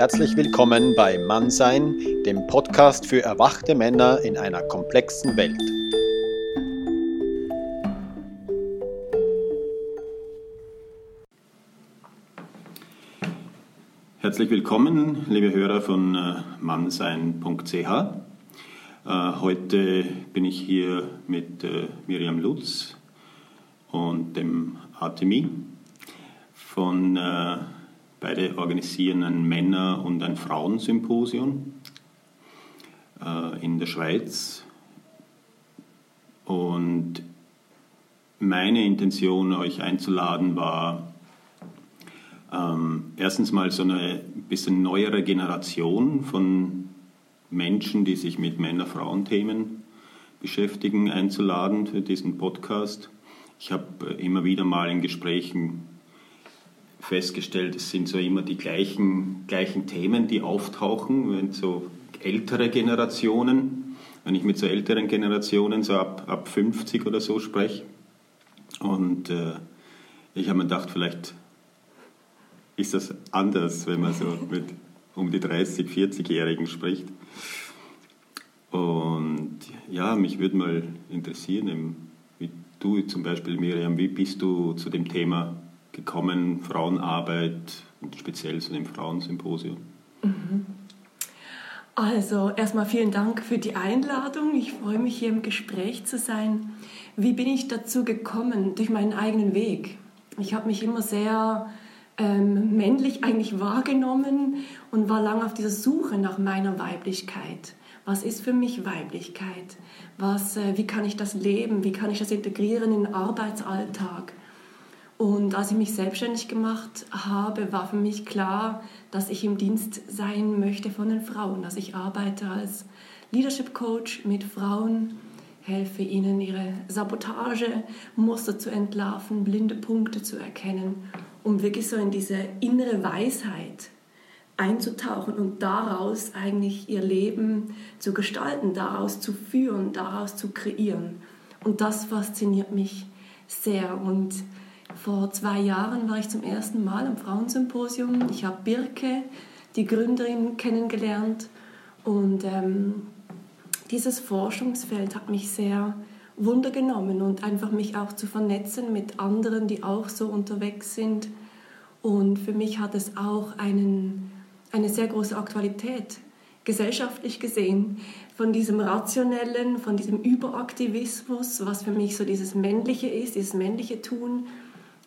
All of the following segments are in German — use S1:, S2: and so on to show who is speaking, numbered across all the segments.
S1: Herzlich willkommen bei Mannsein, dem Podcast für erwachte Männer in einer komplexen Welt. Herzlich willkommen, liebe Hörer von äh, mannsein.ch. Äh, heute bin ich hier mit äh, Miriam Lutz und dem Artemi von Beide organisieren ein Männer- und ein Frauensymposium äh, in der Schweiz. Und meine Intention, euch einzuladen, war ähm, erstens mal so eine bisschen neuere Generation von Menschen, die sich mit Männer-Frauen-Themen beschäftigen, einzuladen für diesen Podcast. Ich habe immer wieder mal in Gesprächen festgestellt, es sind so immer die gleichen, gleichen Themen, die auftauchen, wenn so ältere Generationen, wenn ich mit so älteren Generationen so ab, ab 50 oder so spreche. Und äh, ich habe mir gedacht, vielleicht ist das anders, wenn man so mit um die 30, 40-Jährigen spricht. Und ja, mich würde mal interessieren, wie du zum Beispiel, Miriam, wie bist du zu dem Thema gekommen, Frauenarbeit und speziell zu dem Frauensymposium? Mhm.
S2: Also erstmal vielen Dank für die Einladung. Ich freue mich hier im Gespräch zu sein. Wie bin ich dazu gekommen? Durch meinen eigenen Weg. Ich habe mich immer sehr ähm, männlich eigentlich wahrgenommen und war lange auf dieser Suche nach meiner Weiblichkeit. Was ist für mich Weiblichkeit? Was, äh, wie kann ich das leben? Wie kann ich das integrieren in den Arbeitsalltag? Und als ich mich selbstständig gemacht habe, war für mich klar, dass ich im Dienst sein möchte von den Frauen. Also ich arbeite als Leadership Coach mit Frauen, helfe ihnen, ihre Sabotagemuster zu entlarven, blinde Punkte zu erkennen, um wirklich so in diese innere Weisheit einzutauchen und daraus eigentlich ihr Leben zu gestalten, daraus zu führen, daraus zu kreieren. Und das fasziniert mich sehr. Und vor zwei Jahren war ich zum ersten Mal am Frauensymposium. Ich habe Birke, die Gründerin, kennengelernt. Und ähm, dieses Forschungsfeld hat mich sehr wundergenommen und einfach mich auch zu vernetzen mit anderen, die auch so unterwegs sind. Und für mich hat es auch einen, eine sehr große Aktualität, gesellschaftlich gesehen, von diesem Rationellen, von diesem Überaktivismus, was für mich so dieses Männliche ist, dieses männliche Tun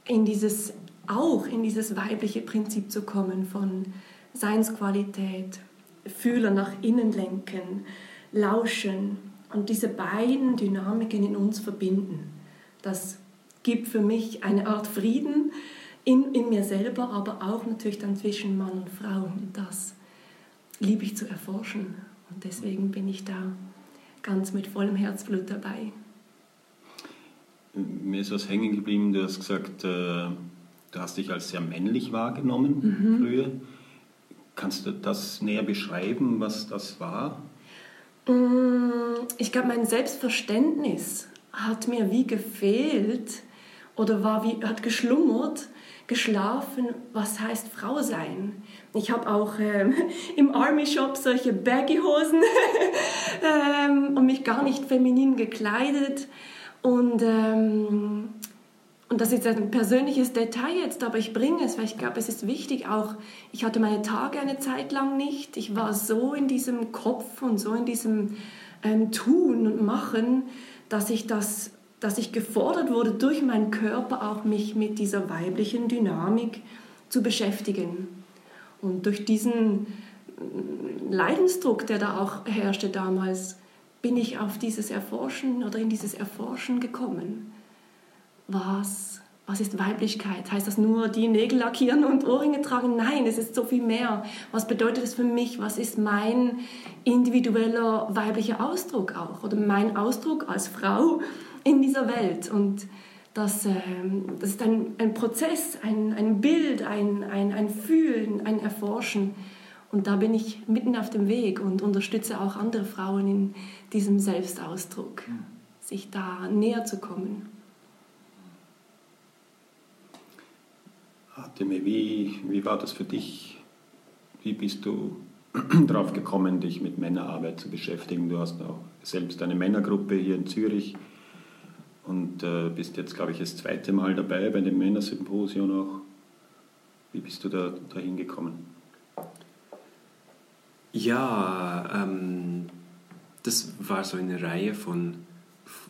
S2: in dieses auch in dieses weibliche Prinzip zu kommen von Seinsqualität, Fühler nach innen lenken, lauschen und diese beiden Dynamiken in uns verbinden. Das gibt für mich eine Art Frieden in, in mir selber, aber auch natürlich dann zwischen Mann und Frau. Und das liebe ich zu erforschen. Und deswegen bin ich da ganz mit vollem Herzblut dabei
S1: mir ist was hängen geblieben. Du hast gesagt, äh, du hast dich als sehr männlich wahrgenommen mhm. früher. Kannst du das näher beschreiben, was das war?
S2: Mm, ich glaube, mein Selbstverständnis hat mir wie gefehlt oder war wie, hat geschlummert, geschlafen, was heißt Frau sein. Ich habe auch ähm, im Army Shop solche Baggy-Hosen ähm, und mich gar nicht feminin gekleidet. Und, ähm, und das ist ein persönliches Detail jetzt, aber ich bringe es, weil ich glaube, es ist wichtig auch. Ich hatte meine Tage eine Zeit lang nicht. Ich war so in diesem Kopf und so in diesem ähm, Tun und Machen, dass ich das dass ich gefordert wurde durch meinen Körper auch mich mit dieser weiblichen Dynamik zu beschäftigen. Und durch diesen äh, Leidensdruck, der da auch herrschte damals, bin ich auf dieses Erforschen oder in dieses Erforschen gekommen. Was, was ist Weiblichkeit? Heißt das nur die Nägel lackieren und Ohrringe tragen? Nein, es ist so viel mehr. Was bedeutet es für mich? Was ist mein individueller weiblicher Ausdruck auch? Oder mein Ausdruck als Frau in dieser Welt? Und das, ähm, das ist ein, ein Prozess, ein, ein Bild, ein, ein, ein Fühlen, ein Erforschen und da bin ich mitten auf dem Weg und unterstütze auch andere Frauen in diesem Selbstausdruck, sich da näher zu kommen.
S1: Ateme, wie, wie war das für dich wie bist du darauf gekommen, dich mit Männerarbeit zu beschäftigen? Du hast auch selbst eine Männergruppe hier in Zürich und äh, bist jetzt, glaube ich, das zweite Mal dabei bei dem Männersymposion auch. Wie bist du da dahin gekommen?
S3: Ja, ähm, das war so eine Reihe von,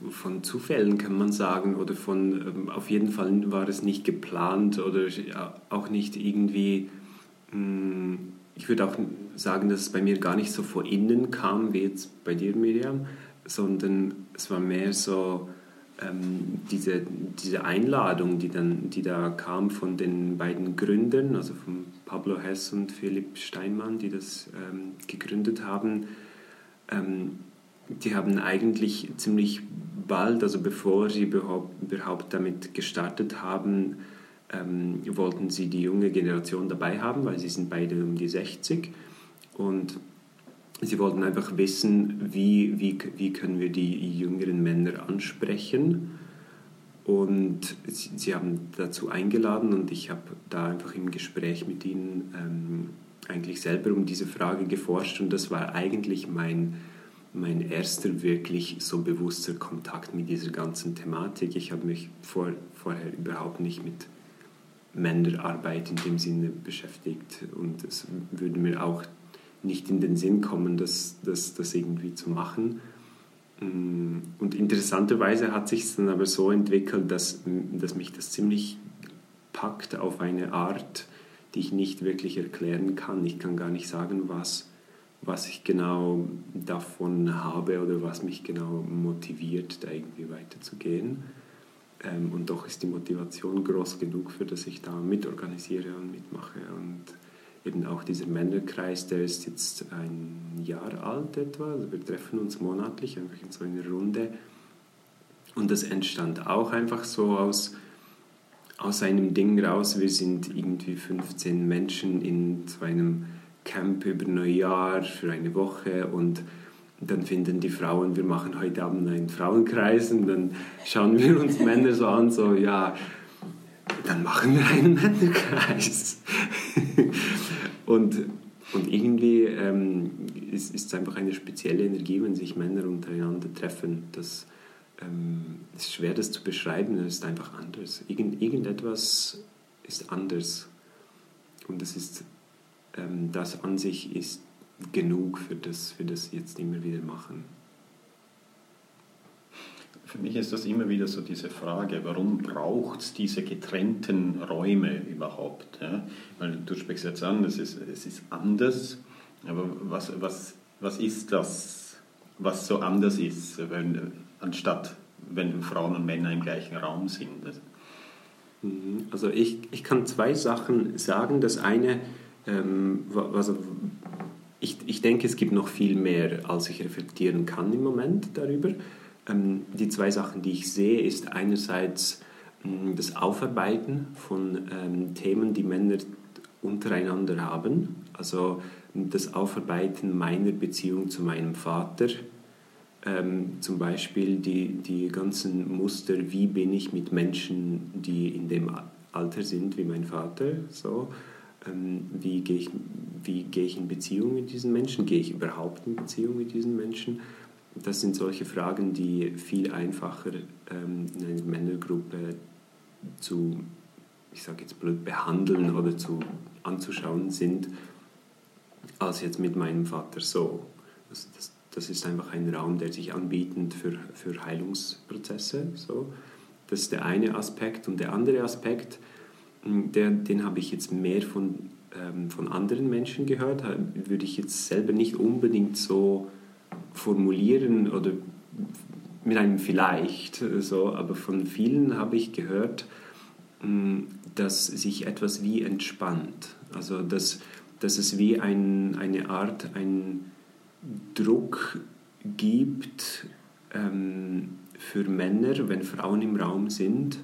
S3: von Zufällen, kann man sagen, oder von, ähm, auf jeden Fall war es nicht geplant oder auch nicht irgendwie, mh, hm, ich würde auch sagen, dass es bei mir gar nicht so vor innen kam, wie jetzt bei dir, Miriam, sondern es war mehr so, ähm, diese, diese Einladung, die, dann, die da kam von den beiden Gründern, also von Pablo Hess und Philipp Steinmann, die das ähm, gegründet haben, ähm, die haben eigentlich ziemlich bald, also bevor sie überhaupt, überhaupt damit gestartet haben, ähm, wollten sie die junge Generation dabei haben, weil sie sind beide um die 60 und Sie wollten einfach wissen, wie, wie, wie können wir die jüngeren Männer ansprechen. Und sie, sie haben dazu eingeladen und ich habe da einfach im Gespräch mit ihnen ähm, eigentlich selber um diese Frage geforscht und das war eigentlich mein, mein erster wirklich so bewusster Kontakt mit dieser ganzen Thematik. Ich habe mich vor, vorher überhaupt nicht mit Männerarbeit in dem Sinne beschäftigt und es würde mir auch nicht in den Sinn kommen, das, das, das irgendwie zu machen. Mm, und interessanterweise hat sich dann aber so entwickelt, dass, dass mich das ziemlich packt auf eine Art, die ich nicht wirklich erklären kann. Ich kann gar nicht sagen, was, was ich genau davon habe oder was mich genau motiviert, da irgendwie weiterzugehen. Ähm, und doch ist die Motivation groß genug, für dass ich da mitorganisiere und mitmache. Und eben auch dieser Männerkreis, der ist jetzt ein Jahr alt etwa. Also wir treffen uns monatlich einfach in so einer Runde. Und das entstand auch einfach so aus, aus einem Ding raus. Wir sind irgendwie 15 Menschen in so einem Camp über Neujahr für eine Woche und dann finden die Frauen, wir machen heute Abend einen Frauenkreis und dann schauen wir uns Männer so an, so ja, dann machen wir einen Männerkreis. und, und irgendwie ähm, ist, ist es einfach eine spezielle Energie, wenn sich Männer untereinander treffen. Das ähm, ist schwer, das zu beschreiben, es ist einfach anders. Irgend, irgendetwas ist anders. Und das ist, ähm, das an sich ist genug für das wir das jetzt immer wieder machen.
S1: Für mich ist das immer wieder so diese Frage, warum braucht es diese getrennten Räume überhaupt? Ja? Weil du sprichst jetzt an, es ist, es ist anders, aber was, was, was ist das, was so anders ist, wenn, anstatt wenn Frauen und Männer im gleichen Raum sind?
S3: Mhm. Also ich, ich kann zwei Sachen sagen. Das eine, ähm, also ich, ich denke, es gibt noch viel mehr, als ich reflektieren kann im Moment darüber. Ähm, die zwei Sachen, die ich sehe, ist einerseits ähm, das Aufarbeiten von ähm, Themen, die Männer untereinander haben. Also das Aufarbeiten meiner Beziehung zu meinem Vater. Ähm, zum Beispiel die, die ganzen Muster, wie bin ich mit Menschen, die in dem Alter sind wie mein Vater. So. Wie gehe ich, wie gehe ich in Beziehung mit diesen Menschen? Gehe ich überhaupt in Beziehung mit diesen Menschen? Das sind solche Fragen, die viel einfacher ähm, in einer Männergruppe zu, ich sage jetzt blöd, behandeln oder zu, anzuschauen sind, als jetzt mit meinem Vater so. Das, das, das ist einfach ein Raum, der sich anbietet für, für Heilungsprozesse. So. Das ist der eine Aspekt. Und der andere Aspekt, hm, der, den habe ich jetzt mehr von, ähm, von anderen Menschen gehört, würde ich jetzt selber nicht unbedingt so formulieren oder mit einem vielleicht so, aber von vielen habe ich gehört, mm, dass sich etwas wie entspannt. Also dass, dass es wie ein, eine Art, ein Druck gibt ähm, für Männer, wenn Frauen im Raum sind,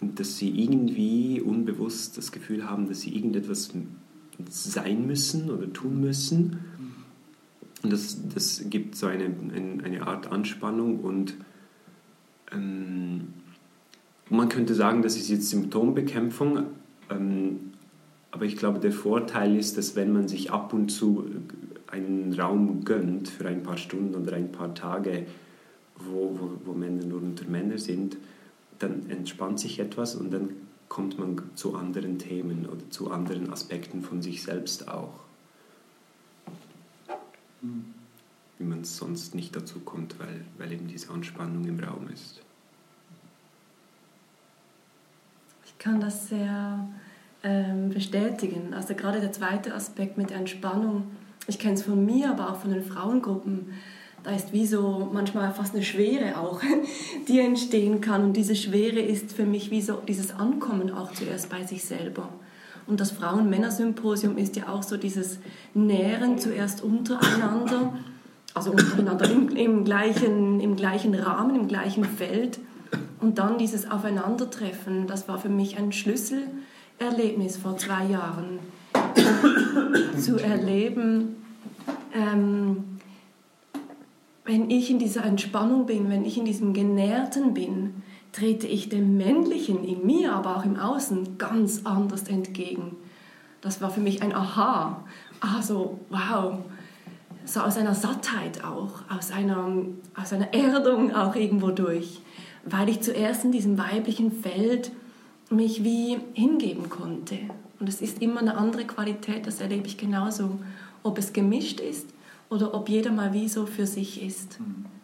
S3: dass sie irgendwie unbewusst das Gefühl haben, dass sie irgendetwas sein müssen oder tun müssen und das, das gibt so eine, eine Art Anspannung und ähm, man könnte sagen, das ist jetzt Symptombekämpfung, ähm, aber ich glaube, der Vorteil ist, dass wenn man sich ab und zu einen Raum gönnt für ein paar Stunden oder ein paar Tage, wo, wo, wo Männer nur unter Männer sind, dann entspannt sich etwas und dann kommt man zu anderen Themen oder zu anderen Aspekten von sich selbst auch. Wie man sonst nicht dazu kommt, weil, weil eben diese Anspannung im Raum ist.
S2: Ich kann das sehr ähm, bestätigen. Also gerade der zweite Aspekt mit der Entspannung. Ich kenne es von mir, aber auch von den Frauengruppen. Da ist wie so manchmal fast eine Schwere auch, die entstehen kann. Und diese Schwere ist für mich wie so dieses Ankommen auch zuerst bei sich selber. Und das Frauen-Männer-Symposium ist ja auch so dieses Nähren zuerst untereinander, also untereinander im, im, gleichen, im gleichen Rahmen, im gleichen Feld. Und dann dieses Aufeinandertreffen, das war für mich ein Schlüsselerlebnis vor zwei Jahren. zu erleben, ähm, wenn ich in dieser Entspannung bin, wenn ich in diesem Genährten bin, trete ich dem Männlichen in mir, aber auch im Außen ganz anders entgegen. Das war für mich ein Aha. Also, wow. So aus einer Sattheit auch, aus einer, aus einer Erdung auch irgendwo durch. Weil ich zuerst in diesem weiblichen Feld mich wie hingeben konnte. Und es ist immer eine andere Qualität, das erlebe ich genauso. Ob es gemischt ist oder ob jeder mal wie so für sich ist. Mhm.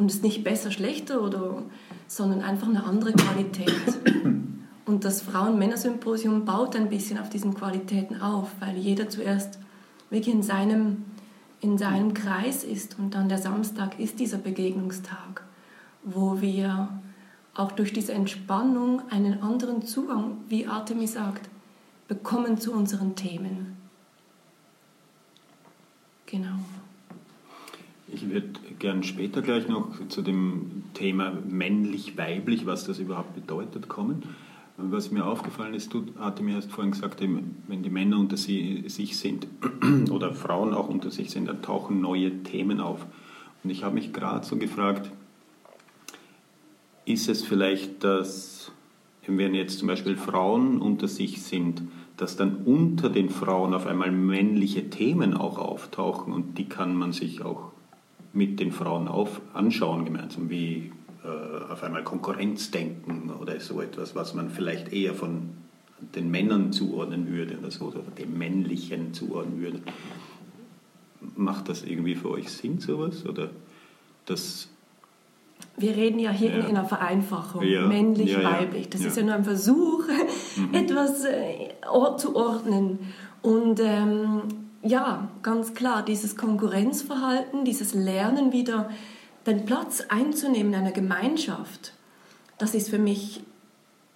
S2: Und es ist nicht besser, schlechter oder sondern einfach eine andere Qualität. Und das Frauen-Männer-Symposium baut ein bisschen auf diesen Qualitäten auf, weil jeder zuerst wirklich in seinem, in seinem Kreis ist. Und dann der Samstag ist dieser Begegnungstag, wo wir auch durch diese Entspannung einen anderen Zugang, wie Artemis sagt, bekommen zu unseren Themen. Genau.
S1: Ich würde gern später gleich noch zu dem Thema männlich-weiblich, was das überhaupt bedeutet, kommen. Was mir aufgefallen ist, du, Artemir, hast vorhin gesagt, wenn die Männer unter sich sind oder Frauen auch unter sich sind, dann tauchen neue Themen auf. Und ich habe mich gerade so gefragt, ist es vielleicht, dass, wenn jetzt zum Beispiel Frauen unter sich sind, dass dann unter den Frauen auf einmal männliche Themen auch auftauchen und die kann man sich auch mit den Frauen auf, anschauen gemeinsam, wie äh, auf einmal Konkurrenzdenken oder so etwas, was man vielleicht eher von den Männern zuordnen würde oder so, oder dem Männlichen zuordnen würde. Macht das irgendwie für euch Sinn, sowas? Oder das
S2: wir reden ja hier ja. in einer Vereinfachung, ja. männlich, ja, weiblich. Das ist ja nur ein Versuch, mhm. etwas äh, zu ordnen. Und ähm, ja, ganz klar, dieses Konkurrenzverhalten, dieses Lernen wieder den Platz einzunehmen in einer Gemeinschaft, das ist für mich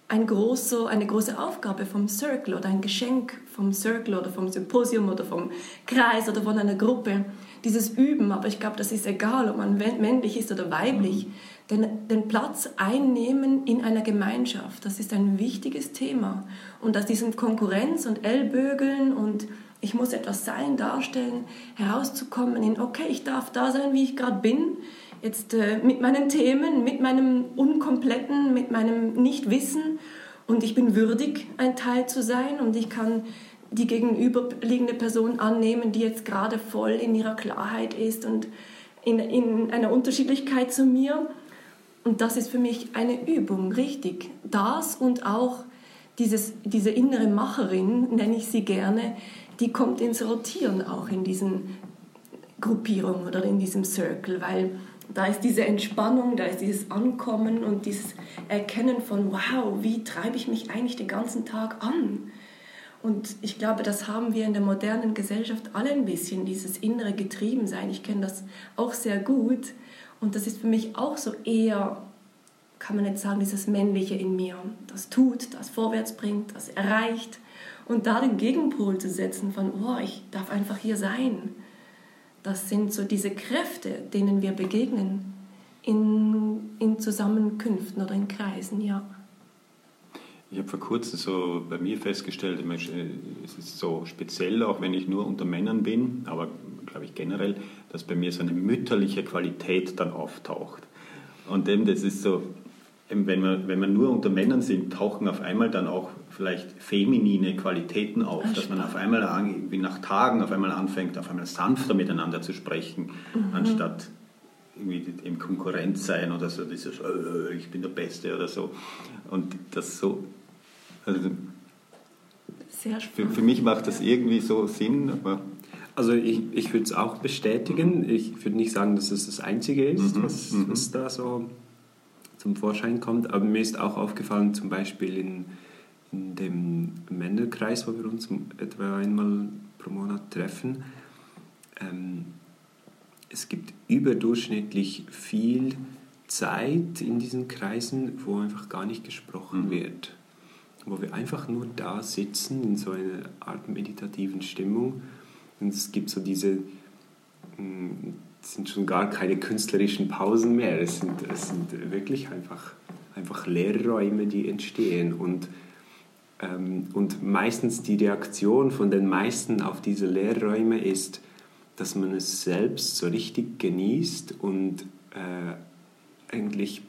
S2: ein großer, eine große Aufgabe vom Circle oder ein Geschenk vom Circle oder vom Symposium oder vom Kreis oder von einer Gruppe. Dieses Üben, aber ich glaube, das ist egal, ob man männlich ist oder weiblich, mhm. den, den Platz einnehmen in einer Gemeinschaft, das ist ein wichtiges Thema. Und aus diesem Konkurrenz und Ellbögeln und ich muss etwas sein, darstellen, herauszukommen in, okay, ich darf da sein, wie ich gerade bin, jetzt äh, mit meinen Themen, mit meinem Unkompletten, mit meinem Nichtwissen und ich bin würdig, ein Teil zu sein und ich kann die gegenüberliegende Person annehmen, die jetzt gerade voll in ihrer Klarheit ist und in, in einer Unterschiedlichkeit zu mir. Und das ist für mich eine Übung, richtig. Das und auch dieses, diese innere Macherin, nenne ich sie gerne, die kommt ins Rotieren auch in diesen Gruppierungen oder in diesem Circle, weil da ist diese Entspannung, da ist dieses Ankommen und dieses Erkennen von, wow, wie treibe ich mich eigentlich den ganzen Tag an? Und ich glaube, das haben wir in der modernen Gesellschaft alle ein bisschen, dieses innere Getriebensein. Ich kenne das auch sehr gut. Und das ist für mich auch so eher, kann man jetzt sagen, dieses Männliche in mir. Das tut, das vorwärts bringt, das erreicht. Und da den Gegenpol zu setzen von, oh, ich darf einfach hier sein. Das sind so diese Kräfte, denen wir begegnen in, in Zusammenkünften oder in Kreisen, ja.
S1: Ich habe vor kurzem so bei mir festgestellt, es ist so speziell, auch wenn ich nur unter Männern bin, aber glaube ich generell, dass bei mir so eine mütterliche Qualität dann auftaucht. Und eben, das ist so, wenn wir, wenn wir nur unter Männern sind, tauchen auf einmal dann auch vielleicht feminine Qualitäten auf, Ach, dass man auf einmal wie nach Tagen auf einmal anfängt, auf einmal sanfter miteinander zu sprechen, mhm. anstatt irgendwie im Konkurrenz sein oder so, dieses äh, ich bin der Beste oder so. Und das so. Also, Sehr spannend. Für, für mich macht das irgendwie so Sinn, aber.
S3: Also ich, ich würde es auch bestätigen. Ich würde nicht sagen, dass es das Einzige ist, mhm, was, mhm. was da so zum Vorschein kommt. Aber mir ist auch aufgefallen, zum Beispiel in, in dem Männerkreis, wo wir uns etwa einmal pro Monat treffen, ähm, es gibt überdurchschnittlich viel Zeit in diesen Kreisen, wo einfach gar nicht gesprochen mhm. wird. Wo wir einfach nur da sitzen in so einer Art meditativen Stimmung. Und es gibt so diese, es sind schon gar keine künstlerischen Pausen mehr. Es sind, es sind wirklich einfach, einfach Leerräume, die entstehen. Und, ähm, und meistens die Reaktion von den meisten auf diese Leerräume ist, dass man es selbst so richtig genießt und äh, eigentlich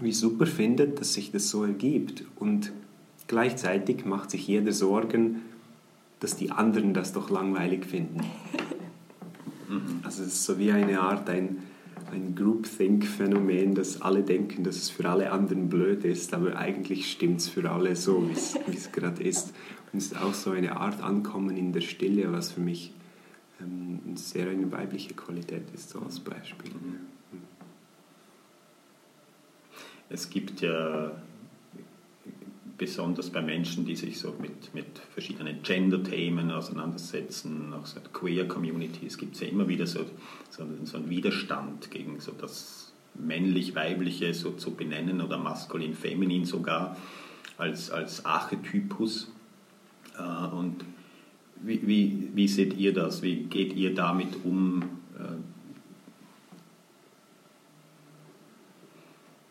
S3: wie super findet, dass sich das so ergibt. Und gleichzeitig macht sich jeder Sorgen, dass die anderen das doch langweilig finden. Also es ist so wie eine Art ein, ein Groupthink-Phänomen, dass alle denken, dass es für alle anderen blöd ist, aber eigentlich stimmt es für alle so, wie es gerade ist. Und es ist auch so eine Art Ankommen in der Stille, was für mich ähm, sehr eine weibliche Qualität ist, so als Beispiel. Mhm.
S1: Es gibt ja besonders bei Menschen, die sich so mit, mit verschiedenen Gender-Themen auseinandersetzen, auch so Queer-Communities, gibt es ja immer wieder so, so, so einen Widerstand gegen so das männlich-weibliche so zu benennen oder maskulin-feminin sogar als, als Archetypus. Äh, und wie, wie, wie seht ihr das? Wie geht ihr damit um?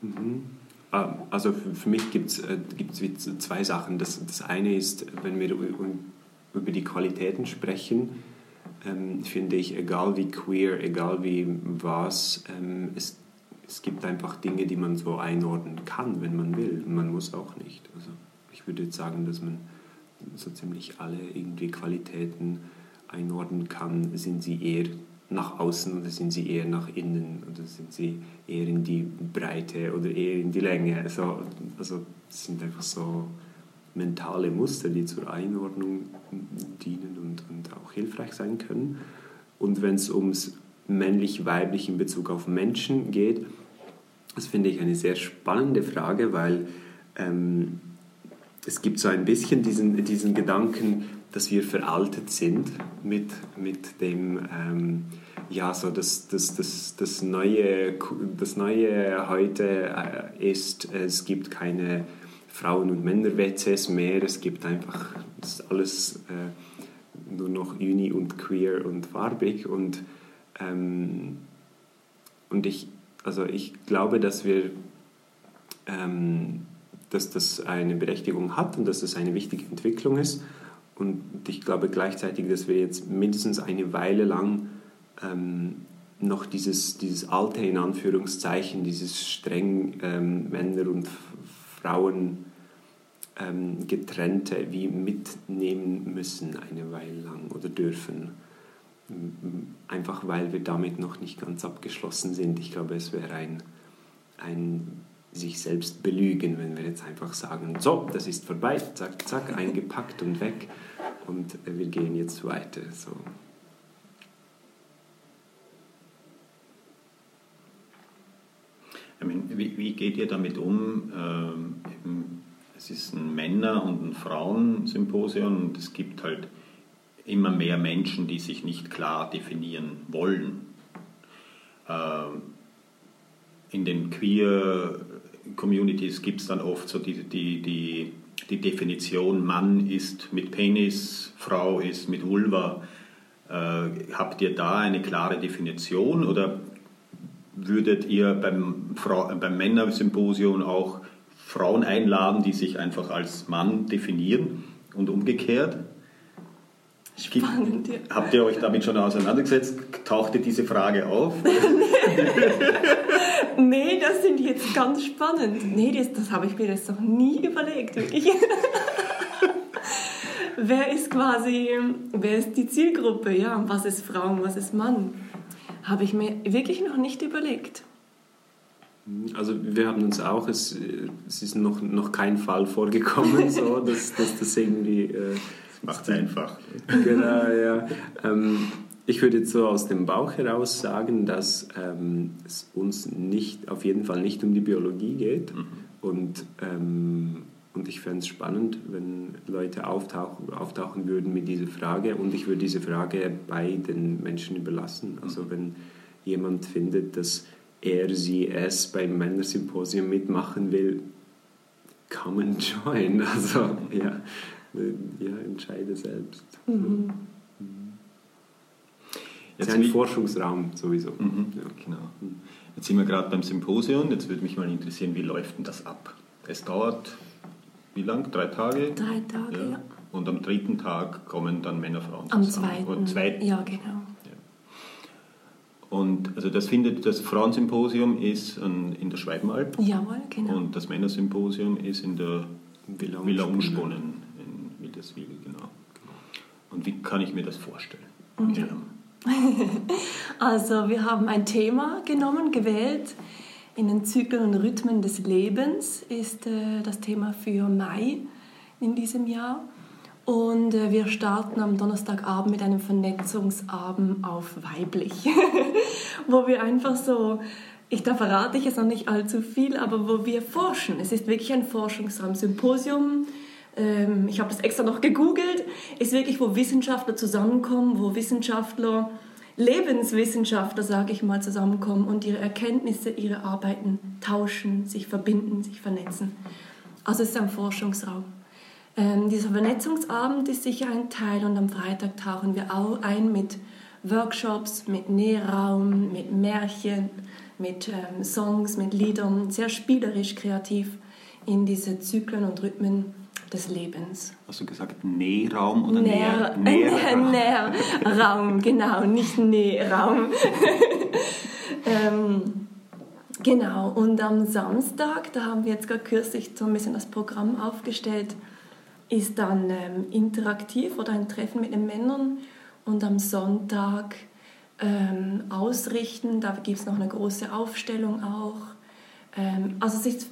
S3: Mhm. Ah, also für mich gibt es äh, zwei Sachen. Das, das eine ist, wenn wir über die Qualitäten sprechen, ähm, finde ich, egal wie queer, egal wie was, ähm, es, es gibt einfach Dinge, die man so einordnen kann, wenn man will. Man muss auch nicht. Also ich würde jetzt sagen, dass man so ziemlich alle irgendwie Qualitäten einordnen kann, sind sie eher nach außen oder sind sie eher nach innen oder sind sie eher in die Breite oder eher in die Länge. Also, also sind einfach so mentale Muster, die zur Einordnung dienen und, und auch hilfreich sein können. Und wenn es ums männlich-weiblich in Bezug auf Menschen geht, das finde ich eine sehr spannende Frage, weil ähm, es gibt so ein bisschen diesen, diesen Gedanken, dass wir veraltet sind mit, mit dem, ähm, ja, so das, das, das, das, Neue, das Neue heute äh, ist, es gibt keine Frauen- und Männer-WCs mehr, es gibt einfach alles äh, nur noch uni und queer und farbig. Und, ähm, und ich, also ich glaube, dass wir ähm, dass das eine Berechtigung hat und dass das eine wichtige Entwicklung ist. Und ich glaube gleichzeitig, dass wir jetzt mindestens eine Weile lang ähm, noch dieses, dieses alte, in Anführungszeichen, dieses streng ähm, Männer und Frauen ähm, getrennte wie mitnehmen müssen eine Weile lang oder dürfen. Einfach weil wir damit noch nicht ganz abgeschlossen sind. Ich glaube, es wäre ein, ein sich selbst belügen, wenn wir jetzt einfach sagen, so, das ist vorbei, zack, zack, eingepackt und weg und wir gehen jetzt weiter. So.
S1: Wie, wie, geht ihr damit um? Ähm, es ist ein Männer- und ein Frauensymposium und es gibt halt immer mehr Menschen, die sich nicht klar definieren wollen. Ähm, in den Queer Communities gibt es dann oft so die, die, die, die Definition, Mann ist mit Penis, Frau ist mit Vulva. Äh, habt ihr da eine klare Definition oder würdet ihr beim, Frau, beim Männersymposium auch Frauen einladen, die sich einfach als Mann definieren und umgekehrt?
S2: Spannend, ja.
S1: Habt ihr euch damit schon auseinandergesetzt? Tauchte diese Frage auf?
S2: nee, das sind jetzt ganz spannend. Nee, das, das habe ich mir jetzt noch nie überlegt, wirklich. wer ist quasi, wer ist die Zielgruppe, ja, was ist Frau und was ist Mann? Habe ich mir wirklich noch nicht überlegt.
S3: Also wir haben uns auch, es, es ist noch, noch kein Fall vorgekommen, so, dass, dass das irgendwie... Äh,
S1: Macht es einfach.
S3: Genau, ja. Ähm, ich würde jetzt so aus dem Bauch heraus sagen, dass ähm, es uns nicht, auf jeden Fall nicht um die Biologie geht. Mhm. Und, ähm, und ich fände es spannend, wenn Leute auftauchen, auftauchen würden mit dieser Frage. Und ich würde diese Frage bei den Menschen überlassen. Also mhm. wenn jemand findet, dass er, sie, es beim Männersymposium mitmachen will, come and join. Also ja, ja entscheide selbst. Mhm. Jetzt ist ein Forschungsraum sowieso.
S1: Mhm, ja. genau. Jetzt sind wir gerade beim Symposium. Jetzt würde mich mal interessieren, wie läuft denn das ab? Es dauert wie lang? Drei Tage?
S2: Drei Tage, ja. ja.
S1: Und am dritten Tag kommen dann Männer, Frauen
S2: zusammen. Am zweiten. zweiten. Ja, genau.
S1: Und also das findet das Frauensymposium ist in der Schweibenalb.
S2: Jawohl, genau.
S1: Und das Männersymposium ist in der Villa, Villa In Wilderswil, genau. Und wie kann ich mir das vorstellen? Ja.
S2: also wir haben ein Thema genommen, gewählt. In den Zyklen und Rhythmen des Lebens ist äh, das Thema für Mai in diesem Jahr. Und äh, wir starten am Donnerstagabend mit einem Vernetzungsabend auf weiblich, wo wir einfach so, ich, da verrate ich jetzt noch nicht allzu viel, aber wo wir forschen. Es ist wirklich ein Forschungsraum, Symposium. Ähm, ich habe das extra noch gegoogelt. Ist wirklich, wo Wissenschaftler zusammenkommen, wo Wissenschaftler, Lebenswissenschaftler, sage ich mal, zusammenkommen und ihre Erkenntnisse, ihre Arbeiten tauschen, sich verbinden, sich vernetzen. Also es ist ein Forschungsraum. Ähm, dieser Vernetzungsabend ist sicher ein Teil und am Freitag tauchen wir auch ein mit Workshops, mit Nähraum, mit Märchen, mit ähm, Songs, mit Liedern, sehr spielerisch, kreativ in diese Zyklen und Rhythmen des Lebens.
S1: Hast du gesagt Nähraum oder
S2: Nähr, Nährraum? Nährraum, genau, nicht Nähraum. ähm, genau, und am Samstag, da haben wir jetzt gerade kürzlich so ein bisschen das Programm aufgestellt, ist dann ähm, interaktiv oder ein Treffen mit den Männern und am Sonntag ähm, ausrichten. Da gibt es noch eine große Aufstellung auch. Ähm, also es ist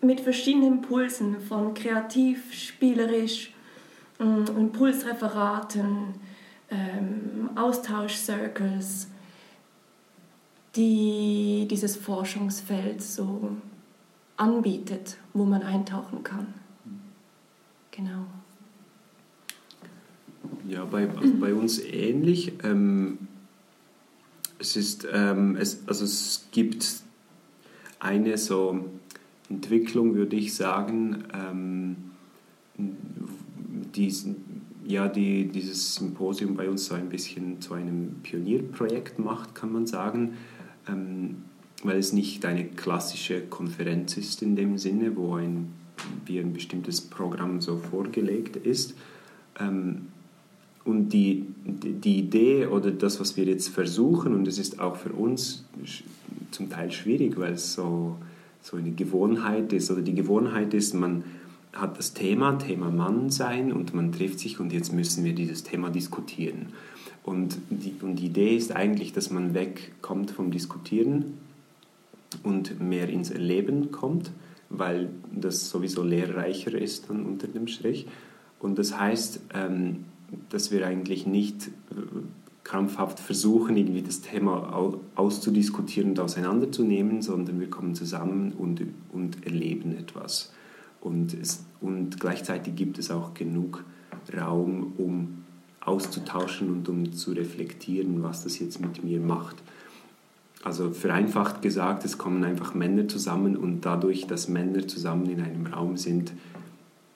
S2: mit verschiedenen Impulsen von kreativ, spielerisch, äh, Impulsreferaten, ähm, Austauschcircles, die dieses Forschungsfeld so anbietet, wo man eintauchen kann. Genau.
S3: Ja, bei, also bei uns ähnlich. Ähm, es ist, ähm, es, also es gibt eine so Entwicklung, würde ich sagen, ähm, die, ja, die dieses Symposium bei uns so ein bisschen zu einem Pionierprojekt macht, kann man sagen, ähm, weil es nicht eine klassische Konferenz ist in dem Sinne, wo ein wie ein bestimmtes Programm so vorgelegt ist. Ähm, und die, die Idee oder das, was wir jetzt versuchen, und es ist auch für uns zum Teil schwierig, weil es so, so eine Gewohnheit ist, oder die Gewohnheit ist, man hat das Thema, Thema Mann sein, und man trifft sich und jetzt müssen wir dieses Thema diskutieren. Und die, und die Idee ist eigentlich, dass man wegkommt vom Diskutieren und mehr ins Erleben kommt weil das sowieso lehrreicher ist dann unter dem Strich. Und das heißt, ähm, dass wir eigentlich nicht äh, krampfhaft versuchen, irgendwie das Thema auszudiskutieren und auseinanderzunehmen, sondern wir kommen zusammen und, und erleben etwas. Und, es, und gleichzeitig gibt es auch genug Raum, um auszutauschen und um zu reflektieren, was das jetzt mit mir macht. Also vereinfacht gesagt, es kommen einfach Männer zusammen und dadurch, dass Männer zusammen in einem Raum sind,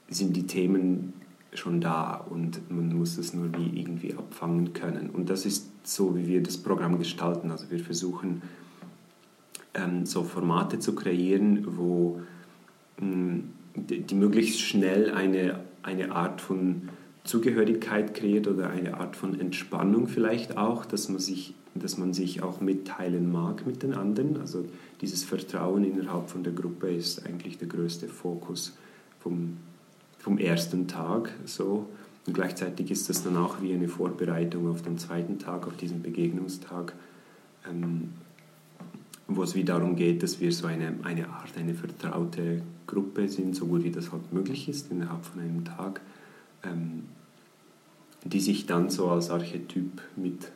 S3: sind die Themen schon da und man muss es nur wie irgendwie abfangen können. Und das ist so, wie wir das Programm gestalten. Also wir versuchen ähm, so Formate zu kreieren, wo mh, die, die möglichst schnell eine, eine Art von Zugehörigkeit kreiert oder eine Art von Entspannung vielleicht auch, dass man sich, dass man sich auch mitteilen mag mit den anderen. Also dieses Vertrauen innerhalb von der Gruppe ist eigentlich der größte Fokus vom, vom ersten Tag. So. Und gleichzeitig ist das dann auch wie eine Vorbereitung auf den zweiten Tag, auf diesen Begegnungstag, ähm, wo es wie darum geht, dass wir so eine, eine Art, eine vertraute Gruppe sind, so gut wie das halt möglich ist innerhalb von einem Tag, ähm, die sich dann so als Archetyp mit,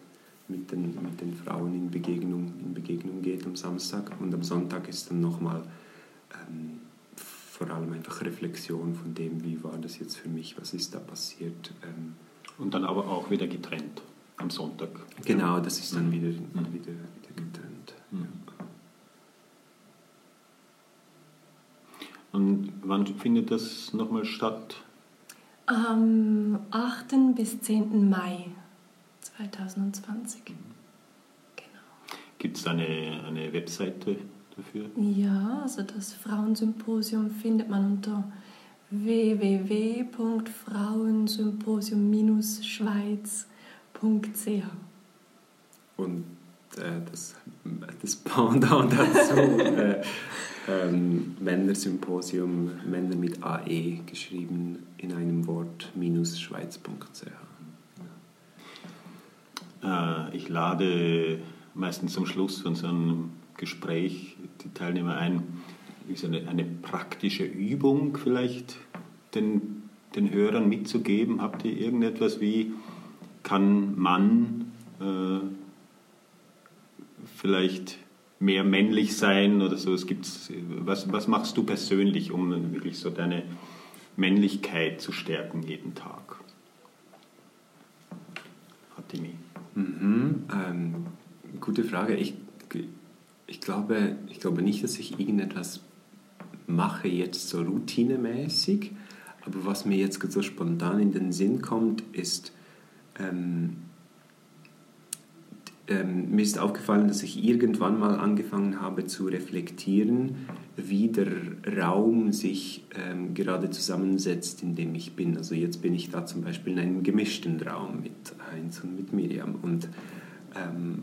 S3: mit, den, mit den Frauen in Begegnung, in Begegnung geht am Samstag. Und am Sonntag ist dann nochmal ähm, vor allem einfach Reflexion von dem, wie war das jetzt für mich, was ist da passiert. Ähm,
S1: und dann aber auch wieder getrennt am Sonntag.
S3: Genau, das ist dann wieder, mhm. wieder, wieder getrennt. Mhm.
S1: Und wann findet das nochmal statt?
S2: Am 8. bis 10. Mai 2020. Genau.
S1: Gibt es eine, eine Webseite dafür?
S2: Ja, also das Frauensymposium findet man unter www.frauensymposium-schweiz.ch.
S3: Und äh, das, das Pendant dazu, äh, ähm, Männersymposium, Männer mit AE geschrieben in einem Wort, minus schweiz.ch.
S1: Äh, ich lade meistens zum Schluss von so einem Gespräch die Teilnehmer ein, ist eine, eine praktische Übung vielleicht den, den Hörern mitzugeben. Habt ihr irgendetwas wie, kann man äh, vielleicht mehr männlich sein oder so? Es gibt's, was, was machst du persönlich, um wirklich so deine Männlichkeit zu stärken jeden Tag?
S3: Fatimi. Mhm, ähm, gute Frage. Ich, ich, glaube, ich glaube nicht, dass ich irgendetwas mache jetzt so routinemäßig, aber was mir jetzt so spontan in den Sinn kommt, ist, ähm, ähm, mir ist aufgefallen, dass ich irgendwann mal angefangen habe zu reflektieren, wie der Raum sich ähm, gerade zusammensetzt, in dem ich bin. Also jetzt bin ich da zum Beispiel in einem gemischten Raum mit Heinz und mit Miriam. Und, ähm,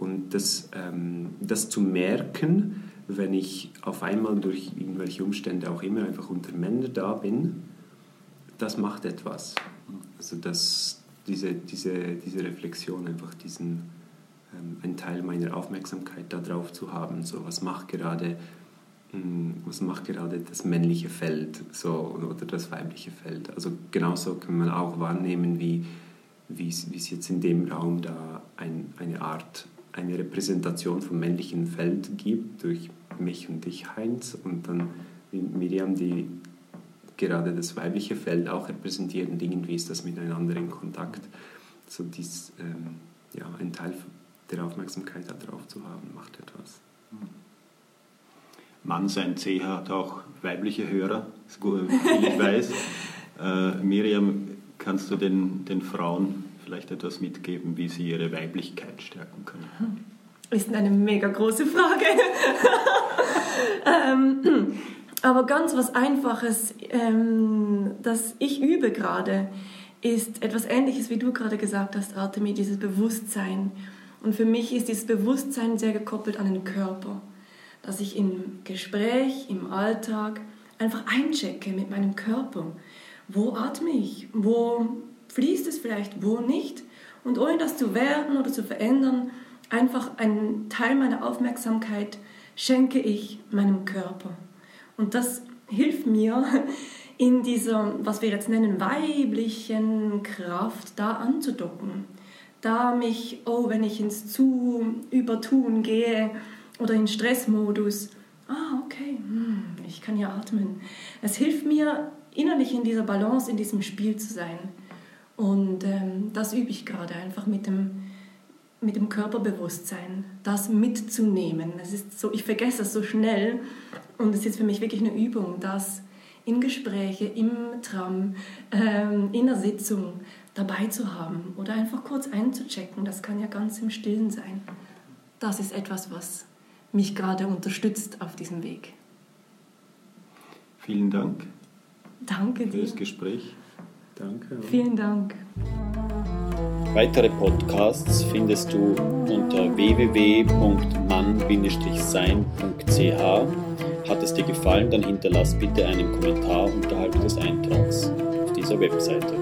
S3: und das, ähm, das zu merken, wenn ich auf einmal durch irgendwelche Umstände auch immer einfach unter Männern da bin, das macht etwas. Also das, diese, diese, diese Reflexion, einfach diesen ähm, einen Teil meiner Aufmerksamkeit darauf zu haben. So, was macht gerade hm, was macht gerade das männliche Feld so, oder das weibliche Feld. Also genauso kann man auch wahrnehmen, wie, wie es jetzt in dem Raum da ein, eine Art, eine Repräsentation vom männlichen Feld gibt, durch mich und dich, Heinz, und dann Miriam, die gerade das weibliche Feld auch repräsentiert und irgendwie ist das miteinander in Kontakt. So dies, ähm, ja, ein Teil der Aufmerksamkeit darauf zu haben, macht etwas.
S1: Mann sein CH hat auch weibliche Hörer, so wie ich weiß. Äh, Miriam, kannst du den, den Frauen vielleicht etwas mitgeben, wie sie ihre Weiblichkeit stärken können?
S2: Ist eine mega große Frage. ähm, aber ganz was Einfaches, ähm, das ich übe gerade, ist etwas Ähnliches, wie du gerade gesagt hast, Artemi, dieses Bewusstsein. Und für mich ist dieses Bewusstsein sehr gekoppelt an den Körper. Dass ich im Gespräch, im Alltag einfach einchecke mit meinem Körper. Wo atme ich? Wo fließt es vielleicht? Wo nicht? Und ohne das zu werten oder zu verändern, einfach einen Teil meiner Aufmerksamkeit schenke ich meinem Körper. Und das hilft mir, in dieser, was wir jetzt nennen, weiblichen Kraft da anzudocken da mich, oh, wenn ich ins zu übertun gehe oder in Stressmodus, ah, okay, hm, ich kann ja atmen. Es hilft mir, innerlich in dieser Balance, in diesem Spiel zu sein. Und ähm, das übe ich gerade einfach mit dem, mit dem Körperbewusstsein, das mitzunehmen. Es ist so, ich vergesse es so schnell und es ist für mich wirklich eine Übung, das in Gespräche, im Tram, ähm, in der Sitzung dabei zu haben oder einfach kurz einzuchecken. Das kann ja ganz im Stillen sein. Das ist etwas, was mich gerade unterstützt auf diesem Weg.
S1: Vielen Dank.
S2: Danke
S1: dir. Für das Gespräch.
S3: Danke.
S2: Vielen Dank.
S1: Weitere Podcasts findest du unter www.mann-sein.ch. Hat es dir gefallen, dann hinterlass bitte einen Kommentar unterhalb des Eintrags auf dieser Webseite.